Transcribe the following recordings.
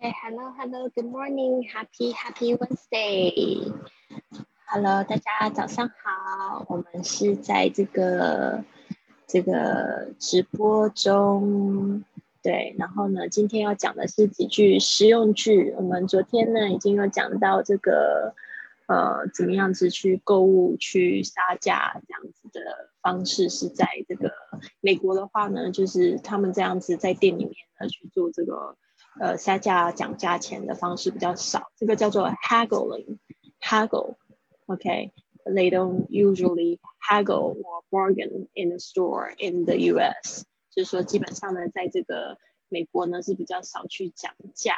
Okay, hello, hello, good morning, happy, happy Wednesday. Hello，大家早上好，我们是在这个这个直播中，对，然后呢，今天要讲的是几句实用句。我们昨天呢已经有讲到这个呃，怎么样子去购物、去杀价这样子的方式，是在这个美国的话呢，就是他们这样子在店里面呢去做这个。呃，杀价讲价钱的方式比较少，这个叫做 haggling，haggle，OK，they don't usually haggle or bargain in the store in the U.S.，就是说基本上呢，在这个美国呢是比较少去讲价，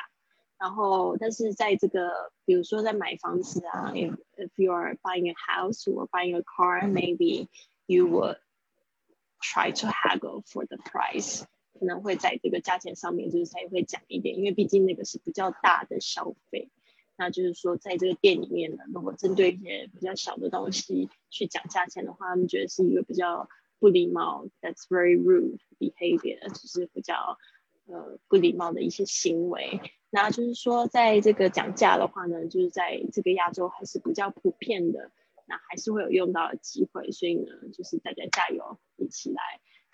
然后但是在这个比如说在买房子啊，if if you are buying a house or buying a car，maybe you would try to haggle for the price。 可能会在这个价钱上面，就是才会讲一点，因为毕竟那个是比较大的消费。那就是说，在这个店里面呢，如果针对一些比较小的东西去讲价钱的话，他们觉得是一个比较不礼貌，That's very rude behavior，就是比较呃不礼貌的一些行为。那就是说，在这个讲价的话呢，就是在这个亚洲还是比较普遍的，那还是会有用到的机会。所以呢，就是大家加油，一起来。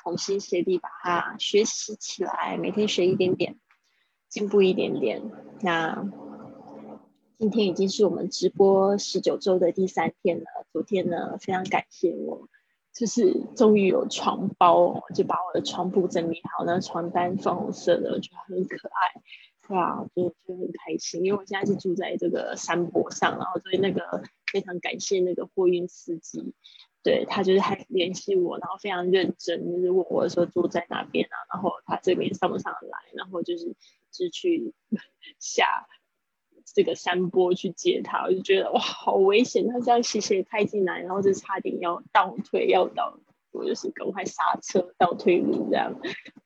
同心协力把它学习起来，每天学一点点，进步一点点。那今天已经是我们直播十九周的第三天了。昨天呢，非常感谢我，就是终于有床包，就把我的床铺整理好，那床单粉红色的，就很可爱，对啊，就就很开心。因为我现在是住在这个山坡上，然后所以那个非常感谢那个货运司机。对他就是还联系我，然后非常认真，就是问我说住在哪边啊，然后他这边上不上来，然后就是是去 下这个山坡去接他，我就觉得哇好危险，他这样斜斜开进来，然后就差点要倒退要倒，我就是赶快刹车倒退路这样，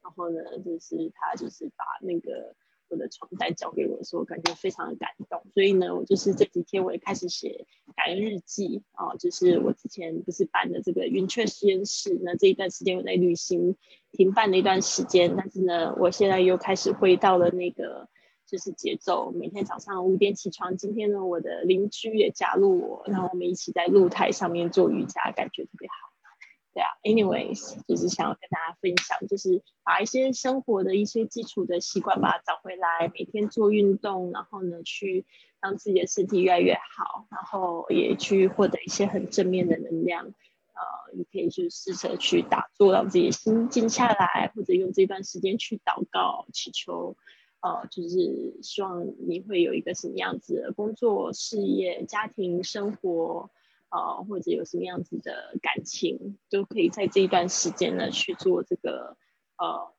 然后呢就是他就是把那个。我的床单交给我的时候，感觉非常的感动。所以呢，我就是这几天我也开始写感恩日记啊。就是我之前不是办的这个云雀实验室，那这一段时间我在旅行停办了一段时间，但是呢，我现在又开始回到了那个就是节奏，每天早上五点起床。今天呢，我的邻居也加入我，然后我们一起在露台上面做瑜伽，感觉特别好。对啊，anyways，就是想要跟大家分享，就是把一些生活的一些基础的习惯把它找回来，每天做运动，然后呢，去让自己的身体越来越好，然后也去获得一些很正面的能量。呃，你可以去试着去打坐，让自己心静下来，或者用这段时间去祷告、祈求，呃，就是希望你会有一个什么样子的工作、事业、家庭生活。呃，或者有什么样子的感情，都可以在这一段时间呢去做这个呃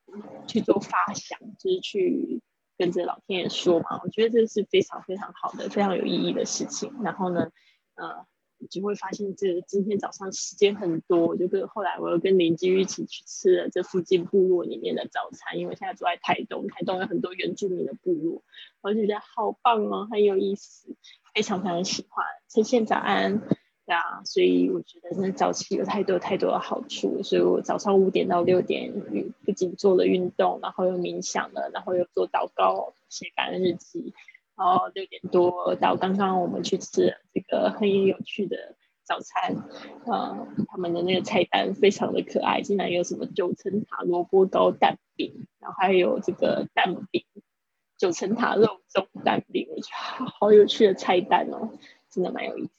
去做发想，就是去跟着老天爷说嘛。我觉得这是非常非常好的、非常有意义的事情。然后呢，呃，就会发现这今天早上时间很多，就跟后来我又跟邻居一起去吃了这附近部落里面的早餐，因为现在住在台东，台东有很多原住民的部落，我就觉得好棒哦，很有意思，非常非常喜欢。陈宪早安。啊，所以我觉得那早起有太多太多的好处，所以我早上五点到六点，不仅做了运动，然后又冥想了，然后又做祷告、写感恩日记，然后六点多到刚刚我们去吃这个很有趣的早餐，呃，他们的那个菜单非常的可爱，竟然有什么九层塔萝卜糕蛋饼，然后还有这个蛋饼，九层塔肉粽蛋饼，我觉得好有趣的菜单哦，真的蛮有意思。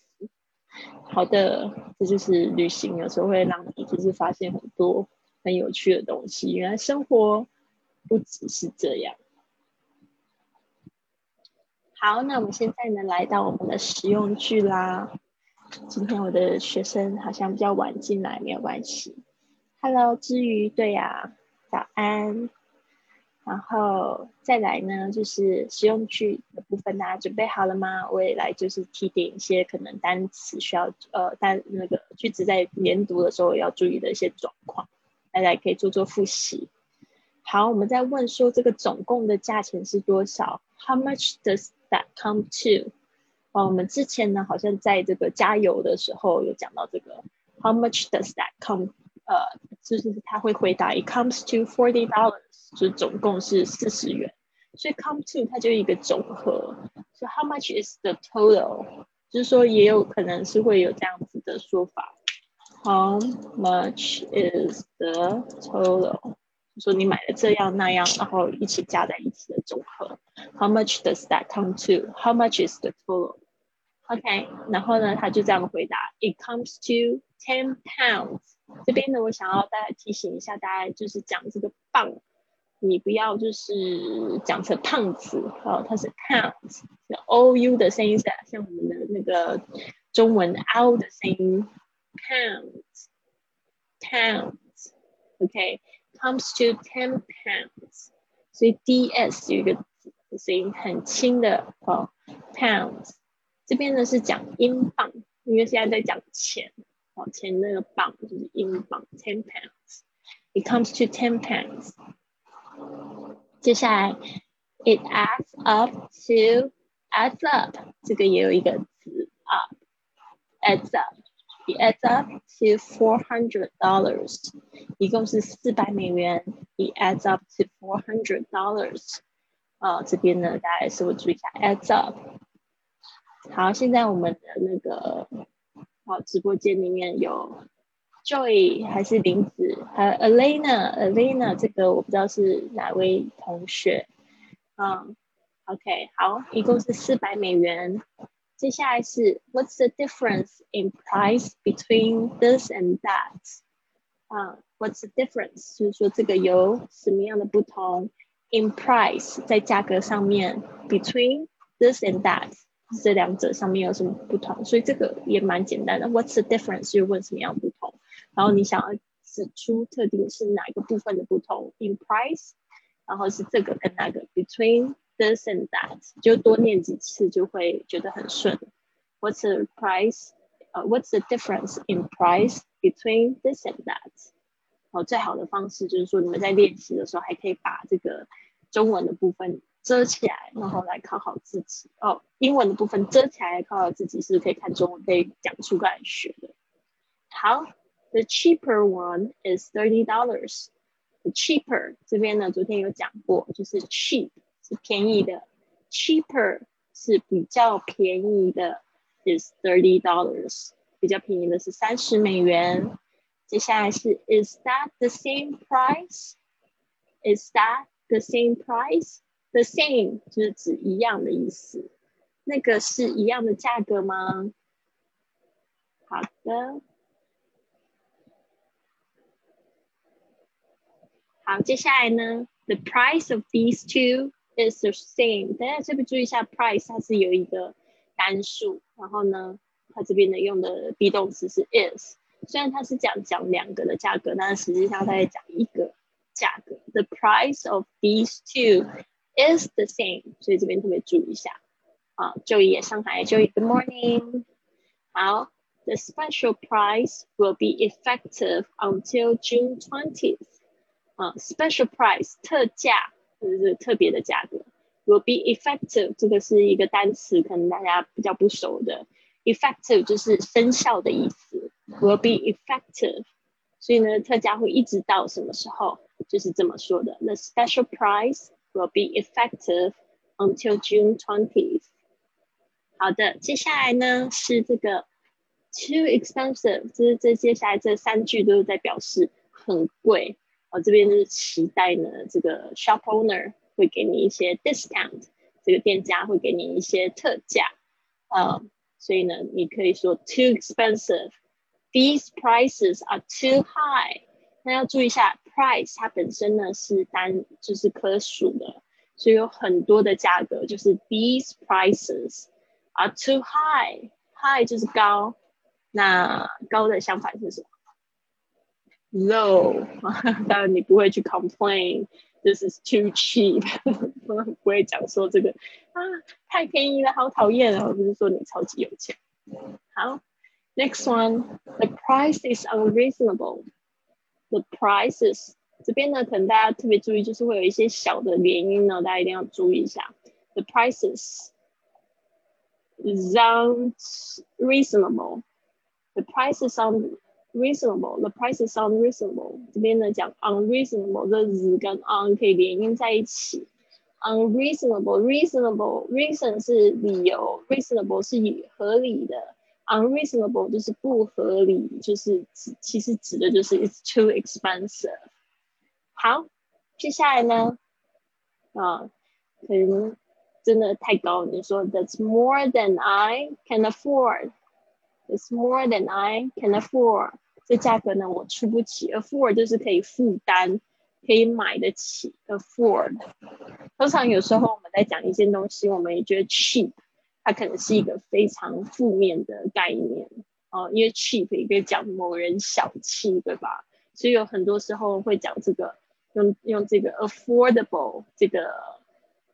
好的，这就是旅行，有时候会让你就是发现很多很有趣的东西。原来生活不只是这样。好，那我们现在呢，来到我们的实用句啦。今天我的学生好像比较晚进来，没有关系。Hello，之余，对呀，早安。然后再来呢，就是实用句的部分，大家准备好了吗？我也来就是提点一些可能单词需要呃单那个句子在连读的时候要注意的一些状况，大家可以做做复习。好，我们在问说这个总共的价钱是多少？How much does that come to？哦，我们之前呢好像在这个加油的时候有讲到这个 How much does that come？呃，就是他会回答 It comes to forty dollars。就总共是四十元，所以 come to 它就一个总和。So how much is the total？就是说也有可能是会有这样子的说法。How much is the total？就说你买了这样那样，然后一起加在一起的总和。How much does that come to? How much is the total? OK，然后呢，他就这样回答：It comes to ten pounds。这边呢，我想要大家提醒一下，大家就是讲这个磅，你不要就是讲成胖子哦，它是 pounds，O U 的声音是像我们的那个中文 O 的声音，pounds，pounds，OK。comes to ten pounds，所以 d s 有一个声音很轻的哦，pounds。这边呢是讲英镑，因为现在在讲钱。哦，钱那个镑就是英镑，ten pounds，it comes to ten pounds。接下来，it adds up to adds up，这个也有一个词 up，adds up。It adds up to four hundred dollars，一共是四百美元。It adds up to four hundred dollars。啊，这边呢，大家是会注意一下 adds up。好，现在我们的那个 好直播间里面有 Joy 还是林子，还有 Elena，Elena 这个我不知道是哪位同学。嗯，OK，好，一共是四百美元。接下来是 What's the difference in price between this and that？啊，What's the difference？就是说这个有什么样的不同？In price，在价格上面，between this and that， 这两者上面有什么不同？所以这个也蛮简单的。What's the difference？就问什么样不同？然后你想要指出特定是哪一个部分的不同？In price，然后是这个跟那个，between。this and that，就多念几次就会觉得很顺。What's the price? Uh, what's the difference in price between this and that？哦，最好的方式就是说，你们在练习的时候还可以把这个中文的部分遮起来，然后来考好自己。哦，英文的部分遮起来考好自己，是可以看中文可以讲出来学的。好，the cheaper one is thirty dollars。The cheaper 这边呢，昨天有讲过，就是 cheap 是。便宜的，cheaper 是比较便宜的，is thirty dollars，比较便宜的是三十美元。接下来是 Is that the same price？Is that the same price? The same 就是指一样的意思，那个是一样的价格吗？好的，好，接下来呢？The price of these two is the same。大家这边注意一下，price 它是有一个单数，然后呢，它这边呢用的 be 动词是 is。虽然它是讲讲两个的价格，但是实际上它在讲一个价格。The price of these two is the same。所以这边特别注意一下。啊，就业上海，就业 Good morning。好，The special price will be effective until June twentieth。啊，special price 特价。就是特别的价格，will be effective 这个是一个单词，可能大家比较不熟的，effective 就是生效的意思，will be effective，所以呢，特价会一直到什么时候？就是这么说的，the special price will be effective until June twentieth。好的，接下来呢是这个 too expensive，就是这接下来这三句都是在表示很贵。我这边就是期待呢，这个 shop owner 会给你一些 discount，这个店家会给你一些特价，啊，所以呢，你可以说 too expensive，these prices are too high。那要注意一下 ，price 它本身呢是单就是可数的，所以有很多的价格，就是 these prices are too high，high 就是高，那高的相反是什么？low，当然你不会去 complain，this is too cheap，不会讲说这个啊太便宜了，好讨厌啊，不是说你超级有钱。好，next one，the price is unreasonable。 The prices 这边呢，可能大家特别注意，就是会有一些小的连音呢，大家一定要注意一下。The prices sound reasonable. The prices sound reasonable, the prices sound reasonable.。这边呢讲 unreasonable，这 z 跟 un 可以连音在一起 unreasonable，reasonable reason 是理由，reasonable 是以合理的 ，unreasonable 就是不合理，就是指其实指的就是 it's too expensive。好，接下来呢，啊，可能真的太高，你说 that's more than I can afford，it's more than I can afford，这价格呢我出不起，afford 就是可以负担。可以买得起，afford。通常有时候我们在讲一件东西，我们也觉得 cheap， 它可能是一个非常负面的概念哦，因为 cheap 也可以讲某人小气，对吧？所以有很多时候会讲这个，用用这个 affordable 这个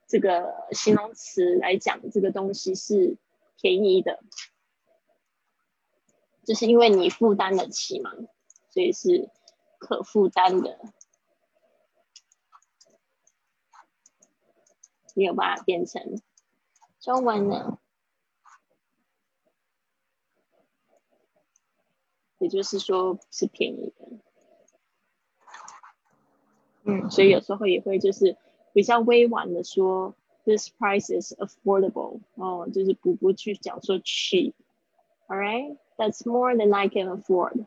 这个形容词来讲这个东西是便宜的，就是因为你负担得起嘛，所以是可负担的。没有办法变成中文呢，也就是说是便宜的。嗯，所以有时候也会就是比较委婉的说，this price is affordable。哦，就是不不去讲说 cheap。All right, that's more than I can afford.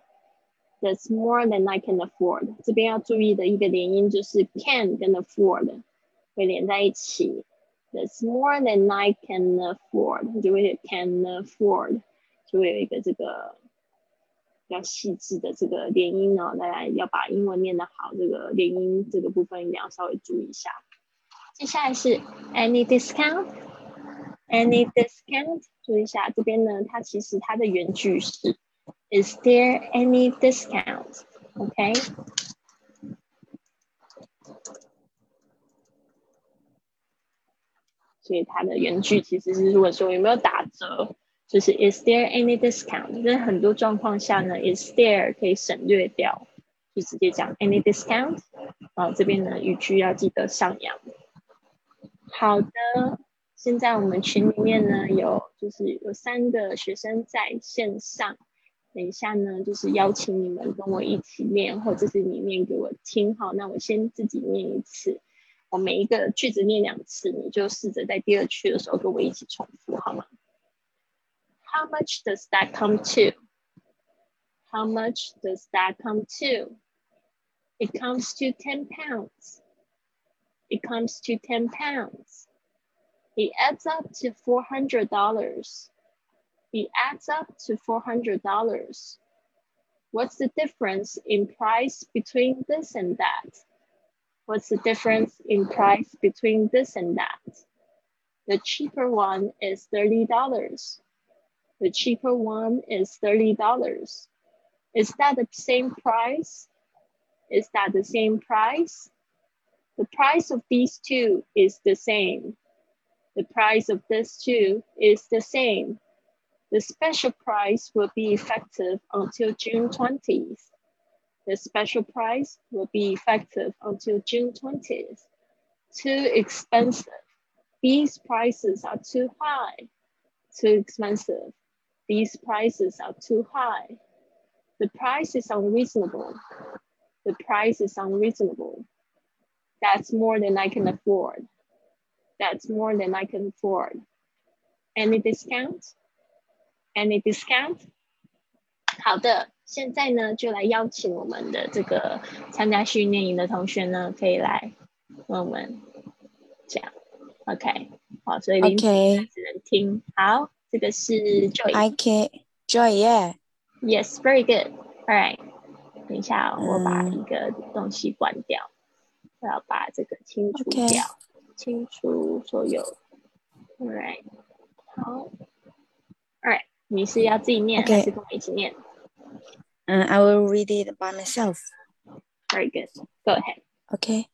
That's more than I can afford。这边要注意的一个连音就是 can 跟 afford。会连在一起。 That's more than I can afford，就会 can afford，就会有一个这个比较细致的这个连音呢。大家要把英文念得好，这个连音这个部分一定要稍微注意一下。接下来是 any discount，any discount，注意一下这边呢，它其实它的原句是 Is there any discount？OK？ 所以它的原句其实是如果说有没有打折，就是 Is there any discount？在很多状况下呢，Is there 可以省略掉，就直接讲 Any discount？啊，这边呢语句要记得上扬。好的，现在我们群里面呢有就是有三个学生在线上，等一下呢就是邀请你们跟我一起念，或者是你念给我听。好，那我先自己念一次。我每一个句子念两次，你就试着在第二句的时候跟我一起重复，好吗？How much does that come to? How much does that come to? It comes to ten pounds. It comes to ten pounds. It adds up to four hundred dollars. It adds up to four hundred dollars. What's the difference in price between this and that? What's the difference in price between this and that? The cheaper one is $30. The cheaper one is $30. Is that the same price? Is that the same price? The price of these two is the same. The price of this two is the same. The special price will be effective until June 20th. The special price will be effective until June 20th. Too expensive. These prices are too high. Too expensive. These prices are too high. The price is unreasonable. The price is unreasonable. That's more than I can afford. That's more than I can afford. Any discount? Any discount? 好的，现在呢，就来邀请我们的这个参加训练营的同学呢，可以来问问讲。OK，好，所以 OK 只能听。好，这个是 Joy。I can Joy yeah. Yes, very good. All right. 等一下，我把一个东西关掉，我要把这个清除掉，清除所有。All right. 好。All right. 你是要自己念还是跟我一起念？Um, I will read it by myself. Very good. Go ahead. Okay.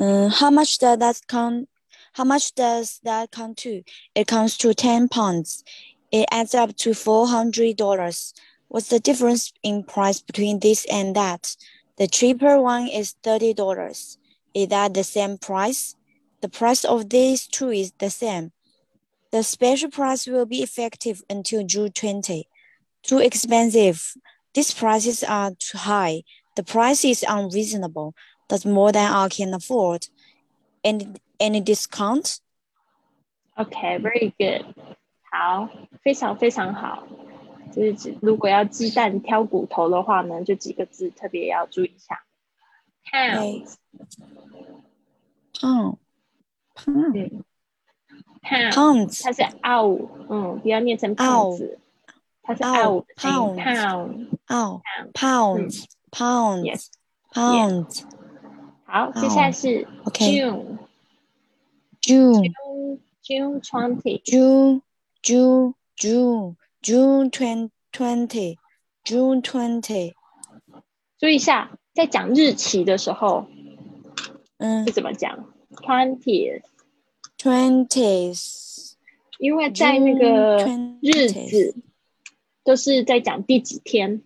Um, how much does that count? How much does that come to? It comes to ten pounds. It adds up to four hundred dollars. What's the difference in price between this and that? The cheaper one is thirty dollars. Is that the same price? The price of these two is the same. The special price will be effective until June 20. Too expensive. These prices are too high. The price is unreasonable. That's more than I can afford. And any discount? Okay, very good. 好，非常非常好。就是指如果要鸡蛋挑骨头的话呢，就几个字特别要注意一下。Pounds. Pound. Pound. Pound. Pounds. 它是 out，嗯，不要念成胖子， 它是 out 的声音 pound。Oh, pounds. Pounds. Yes. Pounds. 好，接下来是 OK June。June. June June twenty。June. June. June. June twenty. Twenty. June twenty. 注意一下，在讲日期的时候嗯是怎么讲？Twentieth，，twentieth. 因为在那个 June 日 20th 子都是在讲第几天，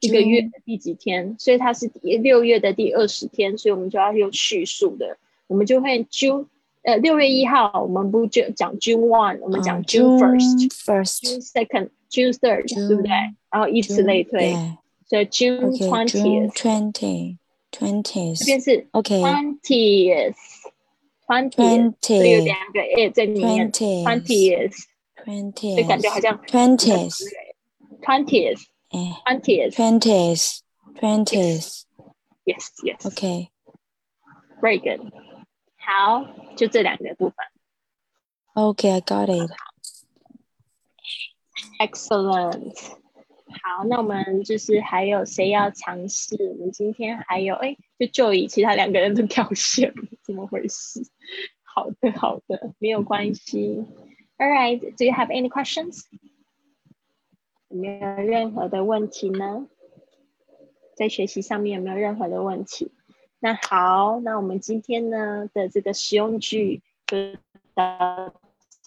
一个月的第几天，所以它是六月的第二十天，所以我们就要用序数的，我们就会 June 呃六月一号，我们不就讲 June one，我们讲哦 June first、first. June second、June third，对不对？然后以此类推，所以 June twentieth，twenty. 这边 Twentieth. 这边是 Okay. twentieth。twentieth，所以有 Twenty. 两个 a 在里面 Twentieth.，twentieth，就感觉好像 Twentieth. twentieth，哎 twentieth， Twentieth. Twentieth. yes yes， Okay. very good。好，就这两个部分 Okay, I got it. ，excellent。好，那我们就是还有谁要尝试？我们今天还有哎，就就以其他两个人都掉线了，怎么回事？好的，好的，没有关系。All right, do you have any questions？ 有没有任何的问题呢？在学习上面有没有任何的问题？那好，那我们今天呢的这个实用句就到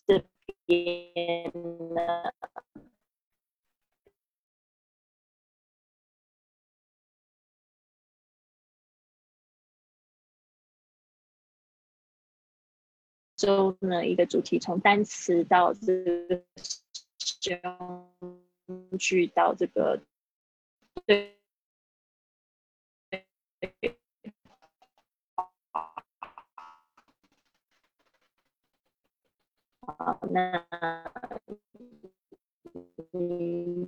这边了。周呢一个主题，从单词到这个实用去到这个那你